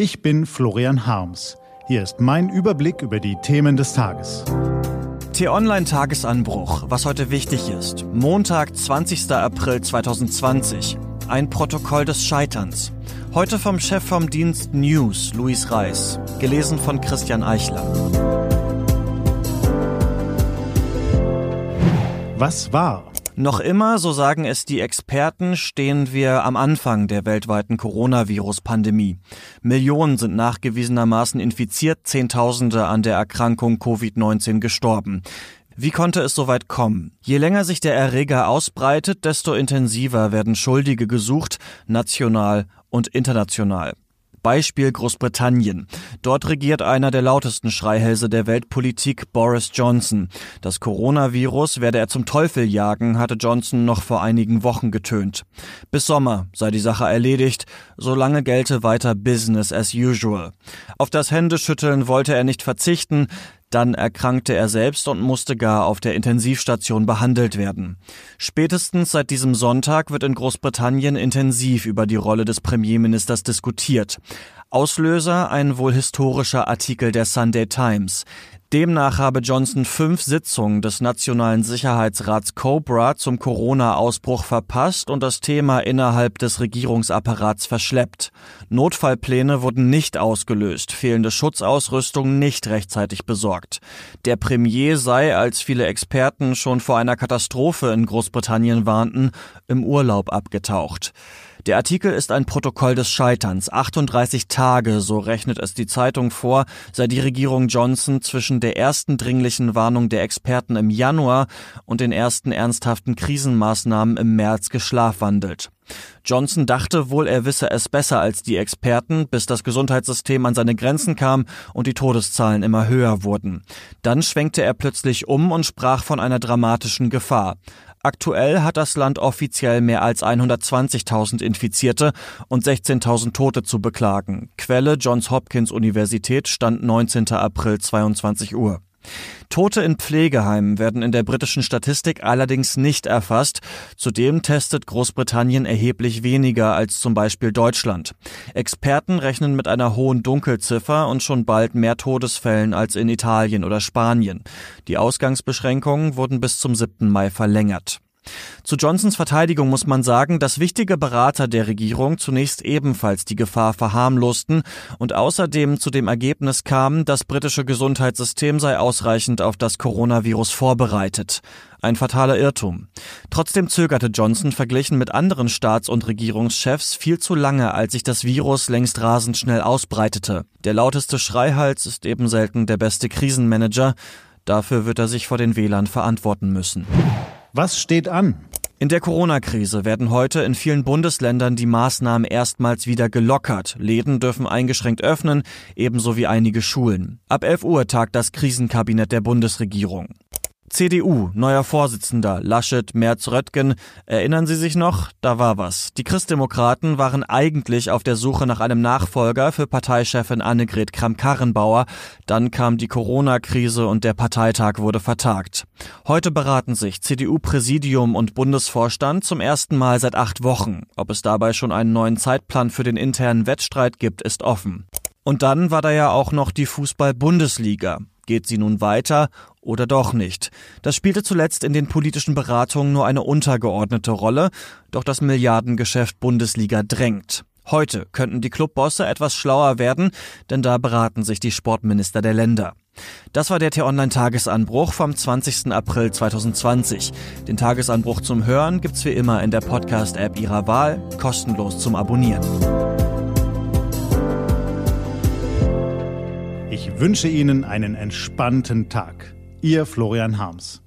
Ich bin Florian Harms. Hier ist mein Überblick über die Themen des Tages. T-Online-Tagesanbruch, was heute wichtig ist. Montag, 20. April 2020. Ein Protokoll des Scheiterns. Heute vom Chef vom Dienst News, Luis Reis. Gelesen von Christian Eichler. Was war? Noch immer, so sagen es die Experten, stehen wir am Anfang der weltweiten Coronavirus-Pandemie. Millionen sind nachgewiesenermaßen infiziert, Zehntausende an der Erkrankung Covid-19 gestorben. Wie konnte es so weit kommen? Je länger sich der Erreger ausbreitet, desto intensiver werden Schuldige gesucht, national und international. Beispiel Großbritannien. Dort regiert einer der lautesten Schreihälse der Weltpolitik, Boris Johnson. Das Coronavirus werde er zum Teufel jagen, hatte Johnson noch vor einigen Wochen getönt. Bis Sommer sei die Sache erledigt, solange gelte weiter Business as usual. Auf das Händeschütteln wollte er nicht verzichten, dann erkrankte er selbst und musste gar auf der Intensivstation behandelt werden. Spätestens seit diesem Sonntag wird in Großbritannien intensiv über die Rolle des Premierministers diskutiert. Auslöser ein wohl historischer Artikel der Sunday Times. Demnach habe Johnson fünf Sitzungen des Nationalen Sicherheitsrats Cobra zum Corona-Ausbruch verpasst und das Thema innerhalb des Regierungsapparats verschleppt. Notfallpläne wurden nicht ausgelöst, fehlende Schutzausrüstung nicht rechtzeitig besorgt. Der Premier sei, als viele Experten schon vor einer Katastrophe in Großbritannien warnten, im Urlaub abgetaucht. Der Artikel ist ein Protokoll des Scheiterns. 38 Tage, so rechnet es die Zeitung vor, sei die Regierung Johnson zwischen der ersten dringlichen Warnung der Experten im Januar und den ersten ernsthaften Krisenmaßnahmen im März geschlafwandelt. Johnson dachte wohl, er wisse es besser als die Experten, bis das Gesundheitssystem an seine Grenzen kam und die Todeszahlen immer höher wurden. Dann schwenkte er plötzlich um und sprach von einer dramatischen Gefahr. Aktuell hat das Land offiziell mehr als 120.000 Infizierte und 16.000 Tote zu beklagen. Quelle Johns Hopkins Universität stand 19. April 22 Uhr. Tote in Pflegeheimen werden in der britischen Statistik allerdings nicht erfasst. Zudem testet Großbritannien erheblich weniger als zum Beispiel Deutschland. Experten rechnen mit einer hohen Dunkelziffer und schon bald mehr Todesfällen als in Italien oder Spanien. Die Ausgangsbeschränkungen wurden bis zum 7. Mai verlängert. Zu Johnsons Verteidigung muss man sagen, dass wichtige Berater der Regierung zunächst ebenfalls die Gefahr verharmlosten und außerdem zu dem Ergebnis kamen, das britische Gesundheitssystem sei ausreichend auf das Coronavirus vorbereitet. Ein fataler Irrtum. Trotzdem zögerte Johnson verglichen mit anderen Staats- und Regierungschefs viel zu lange, als sich das Virus längst rasend schnell ausbreitete. Der lauteste Schreihals ist eben selten der beste Krisenmanager. Dafür wird er sich vor den Wählern verantworten müssen. Was steht an? In der Corona-Krise werden heute in vielen Bundesländern die Maßnahmen erstmals wieder gelockert. Läden dürfen eingeschränkt öffnen, ebenso wie einige Schulen. Ab 11 Uhr tagt das Krisenkabinett der Bundesregierung. CDU, neuer Vorsitzender, Laschet, Merz, Röttgen. Erinnern Sie sich noch? Da war was. Die Christdemokraten waren eigentlich auf der Suche nach einem Nachfolger für Parteichefin Annegret Kramp-Karrenbauer. Dann kam die Corona-Krise und der Parteitag wurde vertagt. Heute beraten sich CDU-Präsidium und Bundesvorstand zum ersten Mal seit acht Wochen. Ob es dabei schon einen neuen Zeitplan für den internen Wettstreit gibt, ist offen. Und dann war da ja auch noch die Fußball-Bundesliga. Geht sie nun weiter oder doch nicht? Das spielte zuletzt in den politischen Beratungen nur eine untergeordnete Rolle, doch das Milliardengeschäft Bundesliga drängt. Heute könnten die Clubbosse etwas schlauer werden, denn da beraten sich die Sportminister der Länder. Das war der T-Online-Tagesanbruch vom 20. April 2020. Den Tagesanbruch zum Hören gibt's wie immer in der Podcast-App Ihrer Wahl, kostenlos zum Abonnieren. Ich wünsche Ihnen einen entspannten Tag. Ihr Florian Harms.